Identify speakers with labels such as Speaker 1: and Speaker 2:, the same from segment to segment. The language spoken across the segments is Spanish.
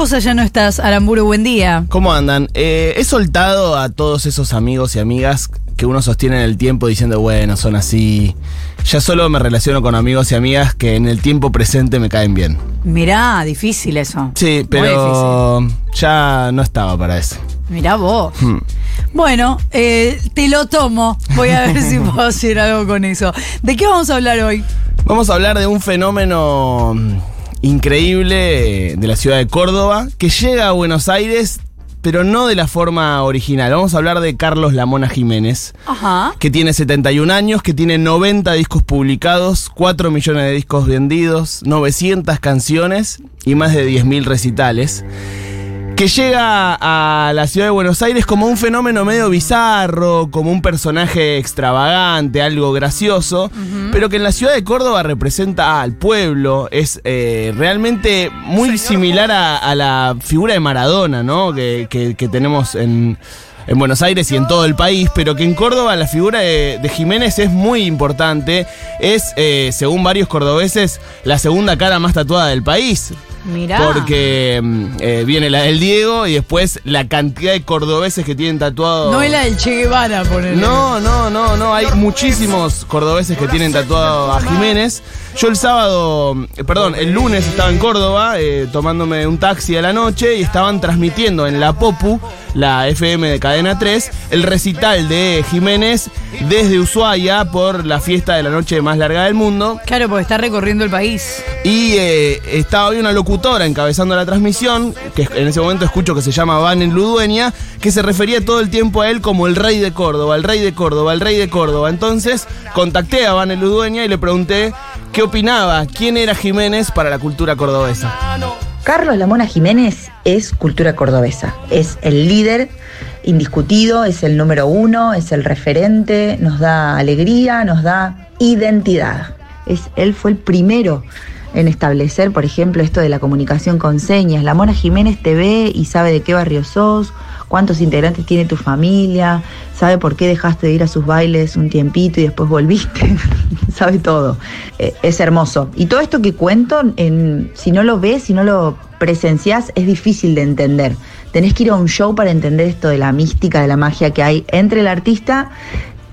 Speaker 1: cosas ya no estás, Aramburu? Buen día.
Speaker 2: ¿Cómo andan? Eh, he soltado a todos esos amigos y amigas que uno sostiene en el tiempo diciendo, bueno, son así. Ya solo me relaciono con amigos y amigas que en el tiempo presente me caen bien.
Speaker 1: Mirá, difícil eso.
Speaker 2: Sí, pero ya no estaba para eso.
Speaker 1: Mirá vos.
Speaker 2: Hmm.
Speaker 1: Bueno, eh, te lo tomo. Voy a ver si puedo hacer algo con eso. ¿De qué vamos a hablar hoy?
Speaker 2: Vamos a hablar de un fenómeno increíble de la ciudad de Córdoba que llega a Buenos Aires, pero no de la forma original. Vamos a hablar de Carlos Lamona Jiménez.
Speaker 1: Ajá.
Speaker 2: que tiene 71 años, que tiene 90 discos publicados, 4 millones de discos vendidos, 900 canciones y más de 10.000 recitales. Que llega a la ciudad de Buenos Aires como un fenómeno medio bizarro, como un personaje extravagante, algo gracioso, pero que en la ciudad de Córdoba representa al pueblo, es eh, realmente muy similar a, a la figura de Maradona, ¿no? Que, que- que tenemos en, en Buenos Aires y en todo el país, pero que en Córdoba la figura de, de Jiménez es muy importante. Es, eh, según varios cordobeses, la segunda cara más tatuada del país.
Speaker 1: Mirá.
Speaker 2: Porque mm, eh, viene la del Diego y después la cantidad de cordobeses que tienen tatuado.
Speaker 1: No es la del Che Guevara, ponele.
Speaker 2: No, no, no, no. Hay muchísimos cordobeses que tienen tatuado a Jiménez. Yo el sábado, eh, perdón, el lunes estaba en Córdoba eh, tomándome un taxi a la noche y estaban transmitiendo en la Popu, la FM de Cadena 3, el recital de Jiménez desde Ushuaia por la fiesta de la noche más larga del mundo.
Speaker 1: Claro, porque está recorriendo el país.
Speaker 2: Y eh, estaba hoy una encabezando la transmisión, que en ese momento escucho que se llama Vanen Ludueña, que se refería todo el tiempo a él como el rey de Córdoba, el rey de Córdoba, el rey de Córdoba. Entonces contacté a Vanen Ludueña y le pregunté qué opinaba, quién era Jiménez para la cultura cordobesa.
Speaker 3: Carlos Lamona Jiménez es cultura cordobesa, es el líder indiscutido, es el número uno, es el referente, nos da alegría, nos da identidad. Es, él fue el primero en establecer, por ejemplo, esto de la comunicación con señas. Lamona Jiménez te ve y sabe de qué barrio sos, cuántos integrantes tiene tu familia, sabe por qué dejaste de ir a sus bailes un tiempito y después volviste, sabe todo. Eh, es hermoso. Y todo esto que cuento, en, si no lo ves, si no lo presenciás, es difícil de entender. Tenés que ir a un show para entender esto de la mística, de la magia que hay entre el artista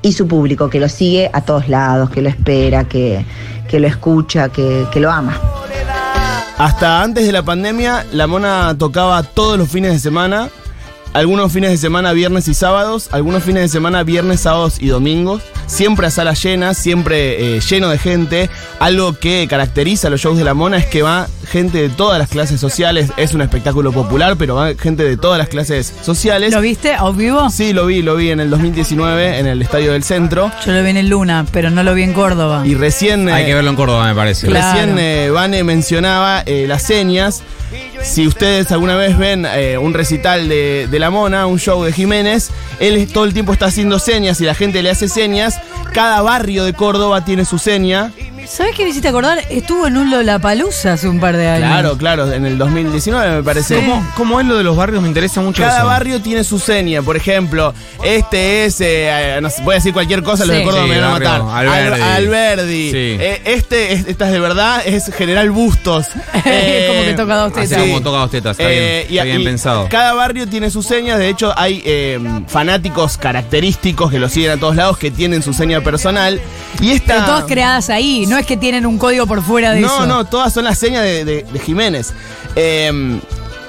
Speaker 3: y su público, que lo sigue a todos lados, que lo espera, que, que lo escucha, que, que lo ama.
Speaker 2: Hasta antes de la pandemia, la mona tocaba todos los fines de semana. Algunos fines de semana, viernes y sábados. Algunos fines de semana, viernes, sábados y domingos. Siempre a salas llenas, siempre eh, lleno de gente. Algo que caracteriza a los shows de la mona es que va gente de todas las clases sociales. Es un espectáculo popular, pero va gente de todas las clases sociales.
Speaker 1: ¿Lo viste a vivo?
Speaker 2: Sí, lo vi, lo vi en el 2019 en el Estadio del Centro.
Speaker 1: Yo lo vi en el Luna, pero no lo vi en Córdoba.
Speaker 2: Y recién...
Speaker 4: Hay
Speaker 2: eh,
Speaker 4: que verlo en Córdoba, me parece.
Speaker 1: Claro.
Speaker 2: Recién eh, Vane mencionaba eh, las señas. Si ustedes alguna vez ven eh, un recital de, de La Mona, un show de Jiménez, él todo el tiempo está haciendo señas y la gente le hace señas. Cada barrio de Córdoba tiene su seña.
Speaker 1: ¿Sabes qué me hiciste acordar? Estuvo en un Lollapalooza hace un par de años.
Speaker 2: Claro, claro, en el 2019 me parece.
Speaker 4: ¿Cómo, cómo es lo de los barrios? Me interesa mucho
Speaker 2: Cada
Speaker 4: eso.
Speaker 2: barrio tiene su seña. Por ejemplo, este es. eh, no sé, voy a decir cualquier cosa, los de Córdoba
Speaker 4: Sí,
Speaker 2: me van a matar.
Speaker 4: Alberdi.
Speaker 2: Al- Alberdi.
Speaker 4: Sí.
Speaker 2: Eh, este, es, esta es de verdad, es General Bustos.
Speaker 1: Como que toca dos tetas.
Speaker 4: Como toca dos tetas, está
Speaker 2: Eh,
Speaker 4: bien, está bien
Speaker 2: y
Speaker 4: pensado.
Speaker 2: Cada barrio tiene sus señas. De hecho, hay eh, fanáticos característicos que lo siguen a todos lados que tienen su seña personal. Y esta.
Speaker 1: Pero todas creadas ahí, no es que tienen un código por fuera de
Speaker 2: no,
Speaker 1: eso.
Speaker 2: no, todas son las señas de, de- de Jiménez. Eh,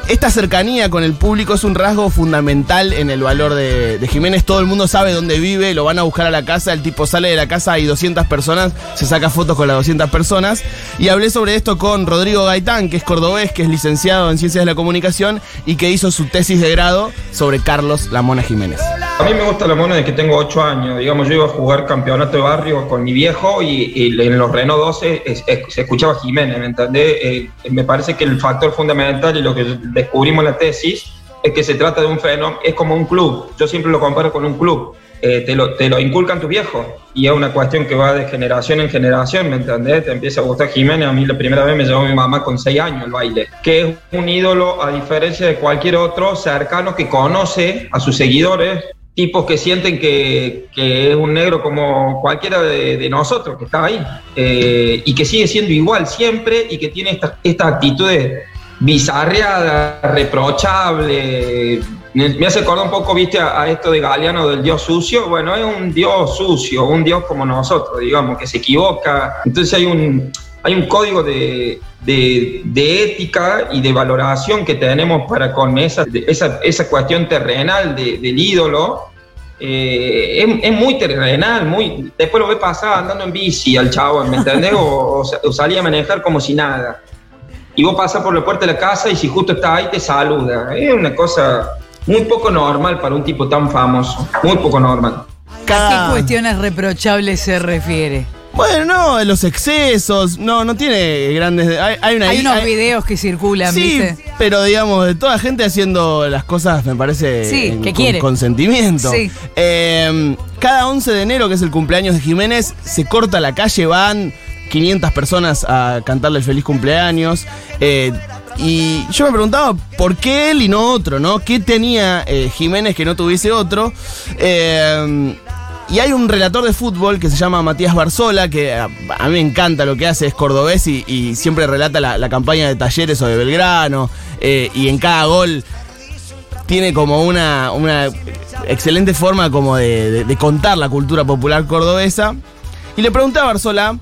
Speaker 2: esta cercanía con el público es un rasgo fundamental en el valor de, Jiménez. Todo el mundo sabe dónde vive, lo van a buscar a la casa, el tipo sale de la casa, hay 200 personas, se saca fotos con las 200 personas. Y hablé sobre esto con Rodrigo Gaitán, que es cordobés, que es licenciado en Ciencias de la Comunicación y que hizo su tesis de grado sobre Carlos Lamona Jiménez.
Speaker 5: A mí me gusta la mona de que tengo 8 años. Digamos, yo iba a jugar campeonato de barrio con mi viejo y, y en los Renault 12 es- es- se escuchaba Jiménez, ¿me entendés? Eh, me parece que el factor fundamental y lo que descubrimos en la tesis es que se trata de un fenómeno, es como un club. Yo siempre lo comparo con un club. Eh, te, lo, te lo inculcan tus viejos y es una cuestión que va de generación en generación, ¿me entendés? Te empieza a gustar Jiménez. A mí la primera vez me llevó mi mamá con 6 años el baile, que es un ídolo a diferencia de cualquier otro cercano que conoce a sus seguidores tipos que sienten que, que es un negro como cualquiera de, nosotros que está ahí eh, y que sigue siendo igual siempre y que tiene estas estas actitudes bizarreada, reprochable. Me me hace acordar un poco, viste, a, a esto de Galeano del dios sucio. Bueno, es un dios sucio, un dios como nosotros, digamos, que se equivoca. Entonces hay un, hay un código de, de- de ética y de valoración que tenemos para con esa, esa, esa cuestión terrenal de- del ídolo. Eh, es, es muy terrenal, muy. Después lo ve pasar andando en bici al chavo, ¿me entendés? O, o o salía a manejar como si nada. Y vos pasas por la puerta de la casa y si justo está ahí te saluda. Es una cosa muy poco normal para un tipo tan famoso. Muy poco normal.
Speaker 1: ¿A qué cuestiones reprochables se refiere?
Speaker 2: Bueno, no, los excesos, no, no tiene grandes. Hay, hay una
Speaker 1: Hay unos
Speaker 2: hay-
Speaker 1: videos que circulan,
Speaker 2: Sí,
Speaker 1: ¿viste?
Speaker 2: pero digamos, de toda gente haciendo las cosas, me parece.
Speaker 1: Sí,
Speaker 2: en-
Speaker 1: que
Speaker 2: con
Speaker 1: quiere.
Speaker 2: consentimiento.
Speaker 1: Sí.
Speaker 2: Eh, cada 11 de enero, que es el cumpleaños de Jiménez, se corta la calle, van 500 personas a cantarle el feliz cumpleaños. eh, y yo me preguntaba por qué él y no otro, ¿no? ¿Qué tenía eh, Jiménez que no tuviese otro? Eh, y hay un relator de fútbol que se llama Matías Barzola, que a, a mí me encanta lo que hace, es cordobés y, siempre relata la, campaña de Talleres o de Belgrano. eh, y en cada gol tiene como una, una excelente forma como de, contar la cultura popular cordobesa. Y le pregunté a Barzola,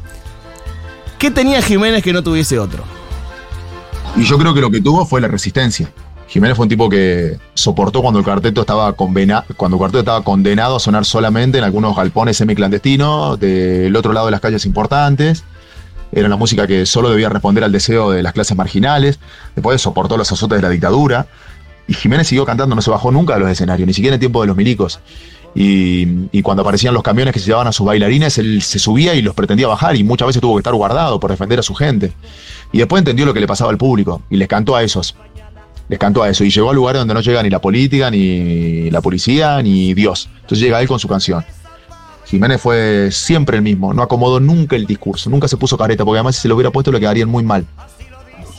Speaker 2: ¿qué tenía Jiménez que no tuviese otro?
Speaker 6: Y yo creo que lo que tuvo fue la resistencia. Jiménez fue un tipo que soportó cuando el cuarteto estaba cuando el cuarteto estaba condenado a sonar solamente en algunos galpones semiclandestinos del otro lado de las calles importantes. Era una música que solo debía responder al deseo de las clases marginales. Después soportó los azotes de la dictadura. Y Jiménez siguió cantando, no se bajó nunca de los escenarios, ni siquiera en tiempo de los milicos. Y, y cuando aparecían los camiones que se llevaban a sus bailarines, él se subía y los pretendía bajar y muchas veces tuvo que estar guardado por defender a su gente. Y después entendió lo que le pasaba al público y les cantó a esos. Les cantó a eso y llegó a lugares donde no llega ni la política, ni la policía, ni Dios. Entonces llega él con su canción. Jiménez fue siempre el mismo, no acomodó nunca el discurso, nunca se puso careta, porque además si se lo hubiera puesto le quedarían muy mal.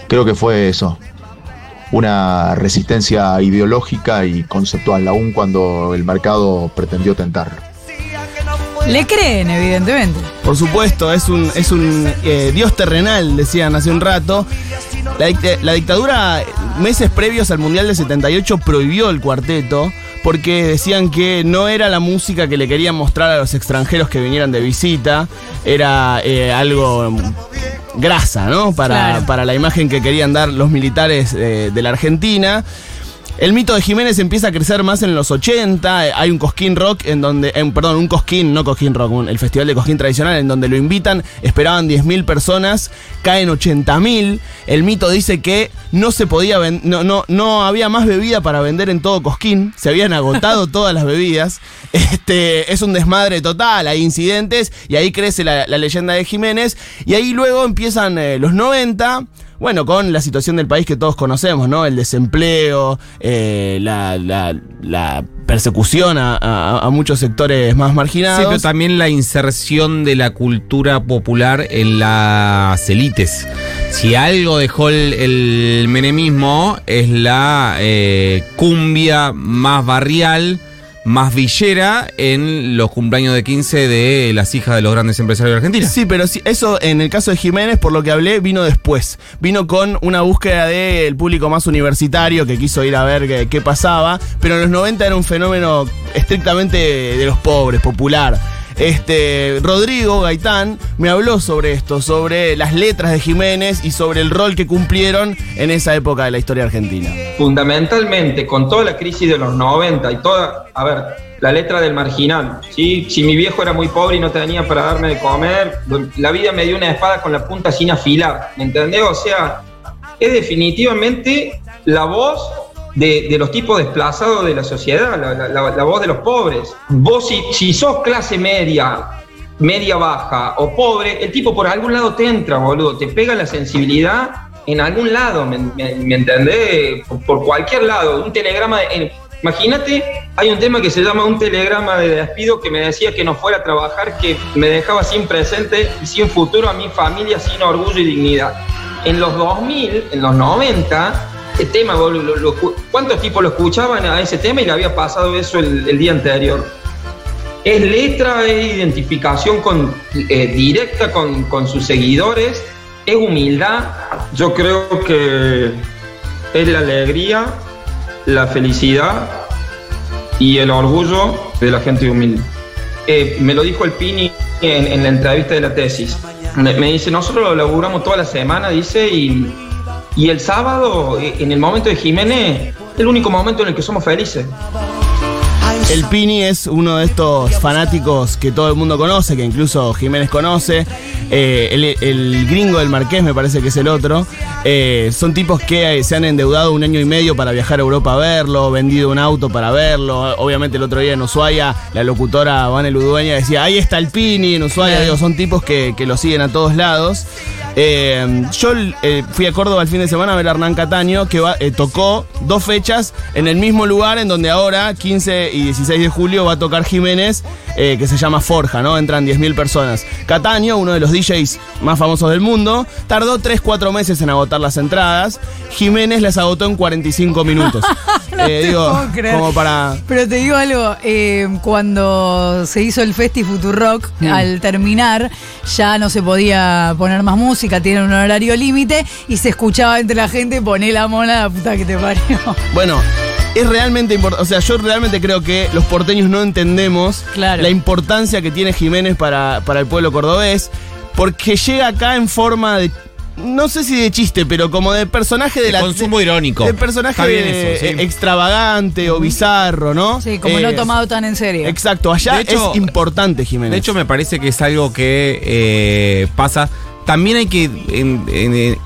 Speaker 6: Creo que fue eso, una resistencia ideológica y conceptual, aun cuando el mercado pretendió tentarlo.
Speaker 1: Le creen, evidentemente.
Speaker 2: Por supuesto, es un, es un eh, dios terrenal, decían hace un rato. La dictadura, meses previos al Mundial del 78, prohibió el cuarteto porque decían que no era la música que le querían mostrar a los extranjeros que vinieran de visita, era eh, algo grasa, ¿no? Para,
Speaker 1: Claro.
Speaker 2: para la imagen que querían dar los militares eh, de la Argentina. El mito de Jiménez empieza a crecer más en los 80. eh, Hay un Cosquín Rock en donde, en- perdón, un Cosquín, no Cosquín Rock, un- el festival de Cosquín tradicional en donde lo invitan, esperaban 10.000 personas, caen 80.000. El mito dice que no se podía no, no, no había más bebida para vender en todo Cosquín, se habían agotado todas las bebidas. Este, es un desmadre total, hay incidentes y ahí crece la, la leyenda de Jiménez. Y ahí luego empiezan eh, los 90. Bueno, con la situación del país que todos conocemos, ¿no? El desempleo, eh, la, la- la persecución a, muchos sectores más
Speaker 4: Sí,
Speaker 2: marginados.
Speaker 4: pero también la inserción de la cultura popular en las élites. Si algo dejó el, el menemismo es la eh, cumbia más barrial, más villera en los cumpleaños de 15 de las hijas de los grandes empresarios de Argentina.
Speaker 2: Sí, pero sí, eso en el caso de Jiménez, por lo que hablé, vino después. Vino con una búsqueda del público más universitario que quiso ir a ver qué, qué pasaba. Pero en los 90 era un fenómeno estrictamente de los pobres, popular. Este, Rodrigo Gaitán me habló sobre esto, sobre las letras de Jiménez y sobre el rol que cumplieron en esa época de la historia argentina.
Speaker 5: fundamentalmente con toda la crisis de los 90 y toda, a ver, la letra del marginal, ¿sí? Si mi viejo era muy pobre y no tenía para darme de comer, la vida me dio una espada con la punta sin afilar, ¿me entendés? O sea, es definitivamente la voz de, los tipos desplazados de la sociedad, la, voz de los pobres. Vos si, si sos clase media, media baja o pobre, el tipo por algún lado te entra, boludo, te pega la sensibilidad en algún lado, ¿me, me- entendés? Por, cualquier lado, un telegrama, imagínate, hay un tema que se llama un telegrama de despido que me decía que no fuera a trabajar, que me dejaba sin presente y sin futuro a mi familia, sin orgullo y dignidad. En los 2000, en los 90, ese tema, lo- lo ¿cuántos tipos lo escuchaban a ese tema y le había pasado eso el- el día anterior? es letra, es identificación con, eh, directa con, con sus seguidores, es humildad. Yo creo que es la alegría, la felicidad y el orgullo de la gente humilde. Eh, me lo dijo el Pini en, en la entrevista de la tesis. Me dice, nosotros lo laburamos toda la semana, dice, y, y el sábado, eh, en el momento de Jiménez, es el único momento en el que somos felices.
Speaker 2: El Pini es uno de estos fanáticos que todo el mundo conoce, que incluso Jiménez conoce. Eh, el, el gringo del Marqués me parece que es el otro. Eh, son tipos que se han endeudado un año y medio para viajar a Europa a verlo, vendido un auto para verlo. Obviamente el otro día en Ushuaia, la locutora Vanel Udueña decía, ahí está el Pini en Ushuaia. Digo, son tipos que, que lo siguen a todos lados. Eh, yo eh, fui a Córdoba el fin de semana a ver a Hernán Cataño, que va- eh, tocó dos fechas en el mismo lugar en donde ahora, 15 y 16 de julio, va a tocar Jiménez, eh, que se llama Forja, ¿no? Entran 10.000 personas. Cataño, uno de los DJs más famosos del mundo, tardó 3-4 meses en agotar las entradas. Jiménez las agotó en 45 minutos.
Speaker 1: No
Speaker 2: Eh,
Speaker 1: te
Speaker 2: digo,
Speaker 1: puedo creer.
Speaker 2: como para...
Speaker 1: Pero te digo algo, eh, cuando se hizo el Festi Futurock,
Speaker 2: Mm.
Speaker 1: al terminar ya no se podía poner más música, tiene un horario límite y se escuchaba entre la gente, poné la mona, la puta que te parió.
Speaker 2: Bueno, es realmente importante. O sea, yo realmente creo que los porteños no entendemos
Speaker 1: Claro.
Speaker 2: la importancia que tiene Jiménez para, para el pueblo cordobés. Porque llega acá en forma de. No sé si de chiste, pero como de personaje de,
Speaker 4: De
Speaker 2: la.
Speaker 4: consumo irónico.
Speaker 2: De personaje
Speaker 4: Está bien
Speaker 2: de-
Speaker 4: eso, sí.
Speaker 2: extravagante o bizarro, ¿no?
Speaker 1: Sí, como
Speaker 2: Eh,
Speaker 1: no tomado tan en serio.
Speaker 2: Exacto, allá
Speaker 4: De hecho-
Speaker 2: es importante Jiménez.
Speaker 4: De hecho, me parece que es algo que eh, pasa. También hay que en- en- en-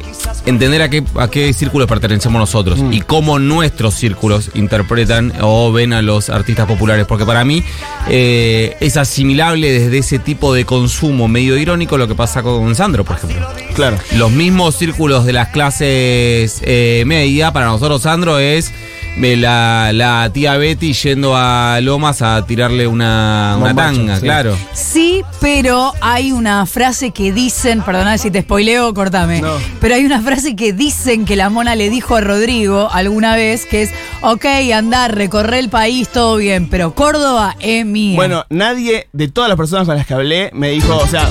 Speaker 4: entender a qué, a qué círculos pertenecemos nosotros
Speaker 2: Mm.
Speaker 4: y cómo nuestros círculos interpretan o ven a los artistas populares. Porque para mí eh, es asimilable desde ese tipo de consumo medio irónico lo que pasa con Sandro, por ejemplo.
Speaker 2: claro.
Speaker 4: Los mismos círculos de las clases eh, media, para nosotros Sandro es la, la tía Betty yendo a Lomas a tirarle una, una
Speaker 2: Bombacho,
Speaker 4: tanga,
Speaker 2: sí.
Speaker 4: claro.
Speaker 1: Sí, pero hay una frase que dicen, perdona si te spoileo, cortame,
Speaker 2: No.
Speaker 1: pero hay una frase que dicen que la mona le dijo a Rodrigo alguna vez, que es, ok, andar, recorrer el país, todo bien, pero Córdoba es mía.
Speaker 2: Bueno, nadie de todas las personas con las que hablé me dijo, o sea,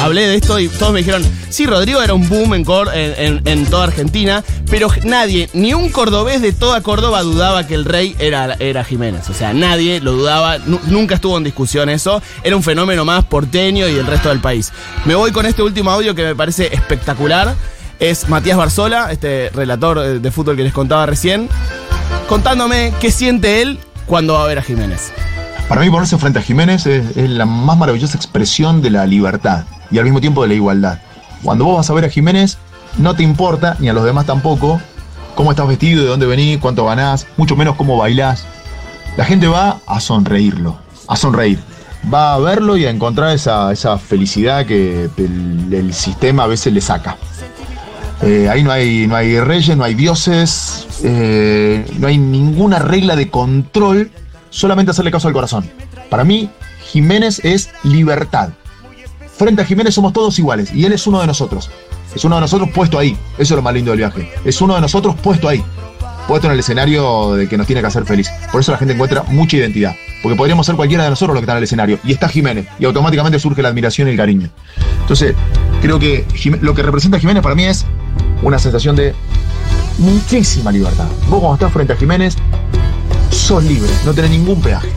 Speaker 2: hablé de esto y todos me dijeron, sí, Rodrigo era un boom en, en- en toda Argentina, pero nadie, ni un cordobés de toda Córdoba dudaba que el rey era, era Jiménez. O sea, nadie lo dudaba, nu- nunca estuvo en discusión eso, era un fenómeno más porteño y del resto del país. Me voy con este último audio que me parece espectacular. Es Matías Barzola, este relator eh, de fútbol que les contaba recién, contándome qué siente él cuando va a ver a Jiménez.
Speaker 6: Para mí ponerse frente a Jiménez es la más maravillosa expresión de la libertad y al mismo tiempo de la igualdad. Cuando vos vas a ver a Jiménez, no te importa, ni a los demás tampoco, cómo estás vestido, de dónde venís, cuánto ganás, mucho menos cómo bailás. La gente va a sonreírlo, a sonreír. Va a verlo y a encontrar esa, esa felicidad que el, sistema a veces le saca. Eh, ahí no hay, no hay reyes, no hay dioses, eh, no hay ninguna regla de control, solamente hacerle caso al corazón. Para mí, Jiménez es libertad. Frente a Jiménez somos todos iguales y él es uno de nosotros. Es uno de nosotros puesto ahí. Eso es lo más lindo del viaje. Es uno de nosotros puesto ahí. Puesto en el escenario de que nos tiene que hacer feliz. Por eso la gente encuentra mucha identidad. Porque podríamos ser cualquiera de nosotros los que están en el escenario. Y está Jiménez. Y automáticamente surge la admiración y el cariño. Entonces, creo que lo que representa Jiménez para mí es una sensación de muchísima libertad. Vos cuando estás frente a Jiménez, sos libre, no tenés ningún peaje.